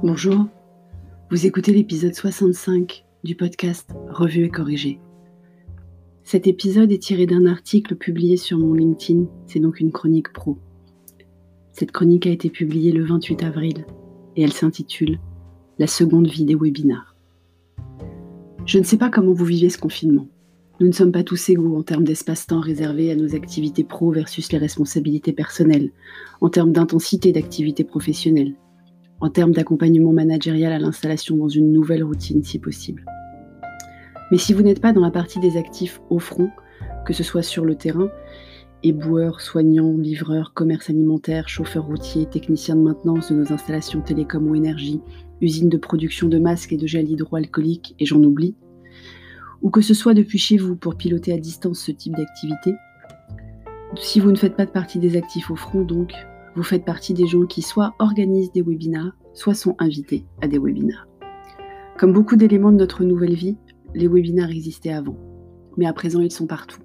Bonjour, vous écoutez l'épisode 65 du podcast Revue et corrigé. Cet épisode est tiré d'un article publié sur mon LinkedIn, c'est donc une chronique pro. Cette chronique a été publiée le 28 avril et elle s'intitule La seconde vie des webinars. Je ne sais pas comment vous vivez ce confinement. Nous ne sommes pas tous égaux en termes d'espace-temps réservé à nos activités pro versus les responsabilités personnelles, en termes d'intensité d'activité professionnelle, en termes d'accompagnement managérial à l'installation dans une nouvelle routine si possible. Mais si vous n'êtes pas dans la partie des actifs au front, que ce soit sur le terrain, éboueurs, soignants, livreurs, commerce alimentaire, chauffeurs routiers, techniciens de maintenance de nos installations télécom ou énergie, usines de production de masques et de gel hydroalcoolique, et j'en oublie, ou que ce soit depuis chez vous pour piloter à distance ce type d'activité, si vous ne faites pas de partie des actifs au front, donc, vous faites partie des gens qui soit organisent des webinars, soit sont invités à des webinars. Comme beaucoup d'éléments de notre nouvelle vie, les webinars existaient avant, mais à présent ils sont partout.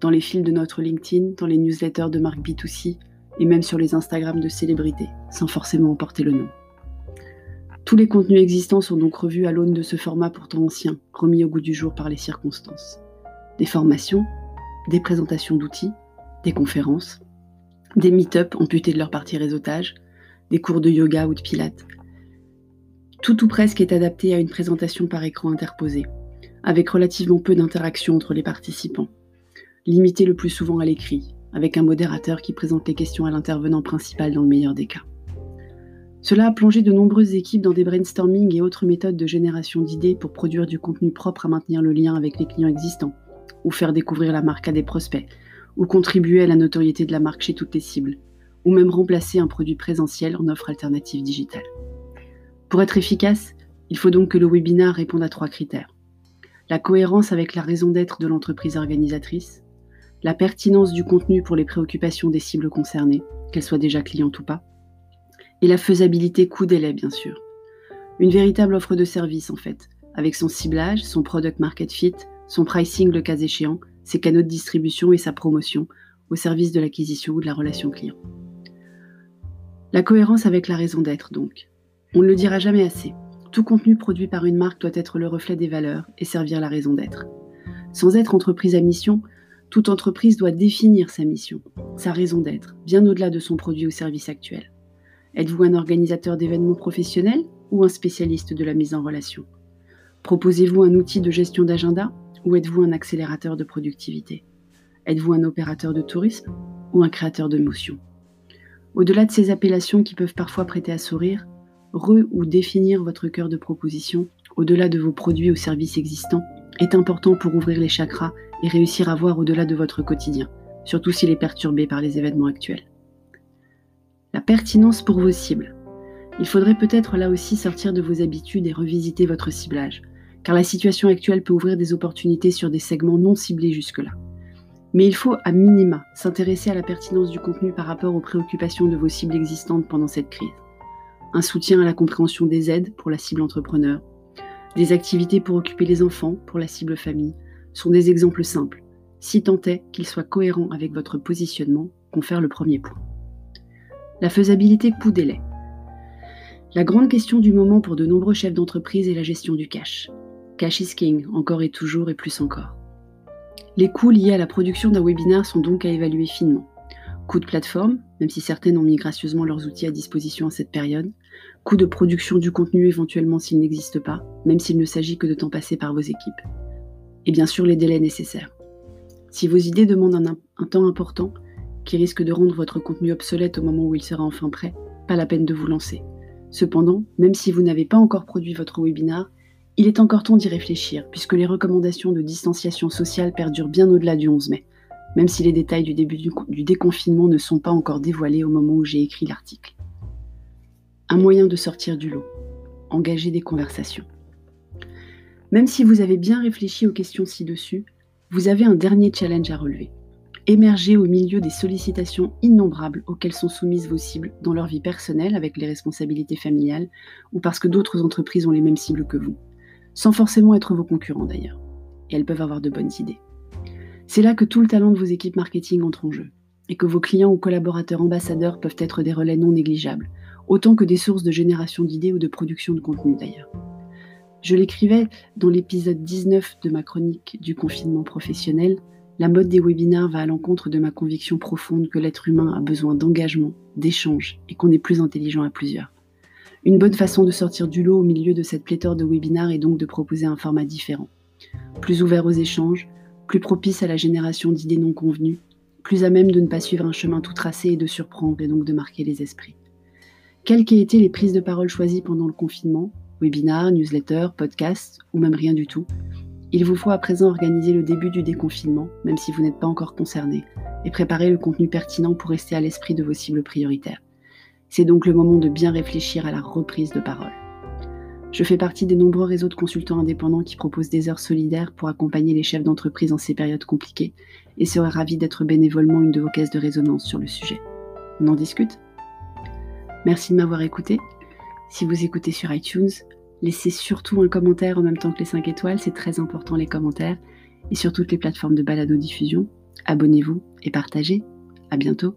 Dans les fils de notre LinkedIn, dans les newsletters de marque B2C et même sur les Instagram de célébrités, sans forcément en porter le nom. Tous les contenus existants sont donc revus à l'aune de ce format pourtant ancien, remis au goût du jour par les circonstances. Des formations, des présentations d'outils, des conférences, des meet-up amputés de leur partie réseautage, des cours de yoga ou de pilates. Tout ou presque est adapté à une présentation par écran interposé, avec relativement peu d'interaction entre les participants, limité le plus souvent à l'écrit, avec un modérateur qui présente les questions à l'intervenant principal dans le meilleur des cas. Cela a plongé de nombreuses équipes dans des brainstorming et autres méthodes de génération d'idées pour produire du contenu propre à maintenir le lien avec les clients existants, ou faire découvrir la marque à des prospects, ou contribuer à la notoriété de la marque chez toutes les cibles, ou même remplacer un produit présentiel en offre alternative digitale. Pour être efficace, il faut donc que le webinar réponde à trois critères. La cohérence avec la raison d'être de l'entreprise organisatrice, la pertinence du contenu pour les préoccupations des cibles concernées, qu'elles soient déjà clientes ou pas, et la faisabilité coût-délai, bien sûr. Une véritable offre de service, en fait, avec son ciblage, son product market fit, son pricing le cas échéant, ses canaux de distribution et sa promotion au service de l'acquisition ou de la relation client. La cohérence avec la raison d'être donc. On ne le dira jamais assez. Tout contenu produit par une marque doit être le reflet des valeurs et servir la raison d'être. Sans être entreprise à mission, toute entreprise doit définir sa mission, sa raison d'être, bien au-delà de son produit ou service actuel. Êtes-vous un organisateur d'événements professionnels ou un spécialiste de la mise en relation? Proposez-vous un outil de gestion d'agenda? Ou êtes-vous un accélérateur de productivité? Êtes-vous un opérateur de tourisme ou un créateur de motion? Au-delà de ces appellations qui peuvent parfois prêter à sourire, re ou définir votre cœur de proposition, au-delà de vos produits ou services existants, est important pour ouvrir les chakras et réussir à voir au-delà de votre quotidien, surtout s'il est perturbé par les événements actuels. La pertinence pour vos cibles. Il faudrait peut-être là aussi sortir de vos habitudes et revisiter votre ciblage, car la situation actuelle peut ouvrir des opportunités sur des segments non ciblés jusque-là. Mais il faut, à minima, s'intéresser à la pertinence du contenu par rapport aux préoccupations de vos cibles existantes pendant cette crise. Un soutien à la compréhension des aides pour la cible entrepreneur, des activités pour occuper les enfants pour la cible famille, sont des exemples simples, si tant est qu'ils soient cohérents avec votre positionnement, confère le premier point. La faisabilité coût-délai. La grande question du moment pour de nombreux chefs d'entreprise est la gestion du cash. Cash is king, encore et toujours et plus encore. Les coûts liés à la production d'un webinar sont donc à évaluer finement. Coût de plateforme, même si certaines ont mis gracieusement leurs outils à disposition à cette période. Coût de production du contenu éventuellement s'il n'existe pas, même s'il ne s'agit que de temps passé par vos équipes. Et bien sûr les délais nécessaires. Si vos idées demandent un, un temps important, qui risque de rendre votre contenu obsolète au moment où il sera enfin prêt, pas la peine de vous lancer. Cependant, même si vous n'avez pas encore produit votre webinar, il est encore temps d'y réfléchir, puisque les recommandations de distanciation sociale perdurent bien au-delà du 11 mai, même si les détails du début du, déconfinement ne sont pas encore dévoilés au moment où j'ai écrit l'article. Un moyen de sortir du lot, engager des conversations. Même si vous avez bien réfléchi aux questions ci-dessus, vous avez un dernier challenge à relever. Émerger au milieu des sollicitations innombrables auxquelles sont soumises vos cibles dans leur vie personnelle avec les responsabilités familiales ou parce que d'autres entreprises ont les mêmes cibles que vous sans forcément être vos concurrents d'ailleurs. Et elles peuvent avoir de bonnes idées. C'est là que tout le talent de vos équipes marketing entre en jeu, et que vos clients ou collaborateurs ambassadeurs peuvent être des relais non négligeables, autant que des sources de génération d'idées ou de production de contenu d'ailleurs. Je l'écrivais dans l'épisode 19 de ma chronique du confinement professionnel, la mode des webinaires va à l'encontre de ma conviction profonde que l'être humain a besoin d'engagement, d'échange et qu'on est plus intelligent à plusieurs. Une bonne façon de sortir du lot au milieu de cette pléthore de webinaires est donc de proposer un format différent, plus ouvert aux échanges, plus propice à la génération d'idées non convenues, plus à même de ne pas suivre un chemin tout tracé et de surprendre et donc de marquer les esprits. Quelles qu'aient été les prises de parole choisies pendant le confinement, webinaires, newsletters, podcasts ou même rien du tout, il vous faut à présent organiser le début du déconfinement, même si vous n'êtes pas encore concerné, et préparer le contenu pertinent pour rester à l'esprit de vos cibles prioritaires. C'est donc le moment de bien réfléchir à la reprise de parole. Je fais partie des nombreux réseaux de consultants indépendants qui proposent des heures solidaires pour accompagner les chefs d'entreprise en ces périodes compliquées et serais ravi d'être bénévolement une de vos caisses de résonance sur le sujet. On en discute? Merci de m'avoir écouté. Si vous écoutez sur iTunes, Laissez surtout un commentaire en même temps que les 5 étoiles, c'est très important les commentaires. Et sur toutes les plateformes de balado-diffusion, abonnez-vous et partagez. À bientôt.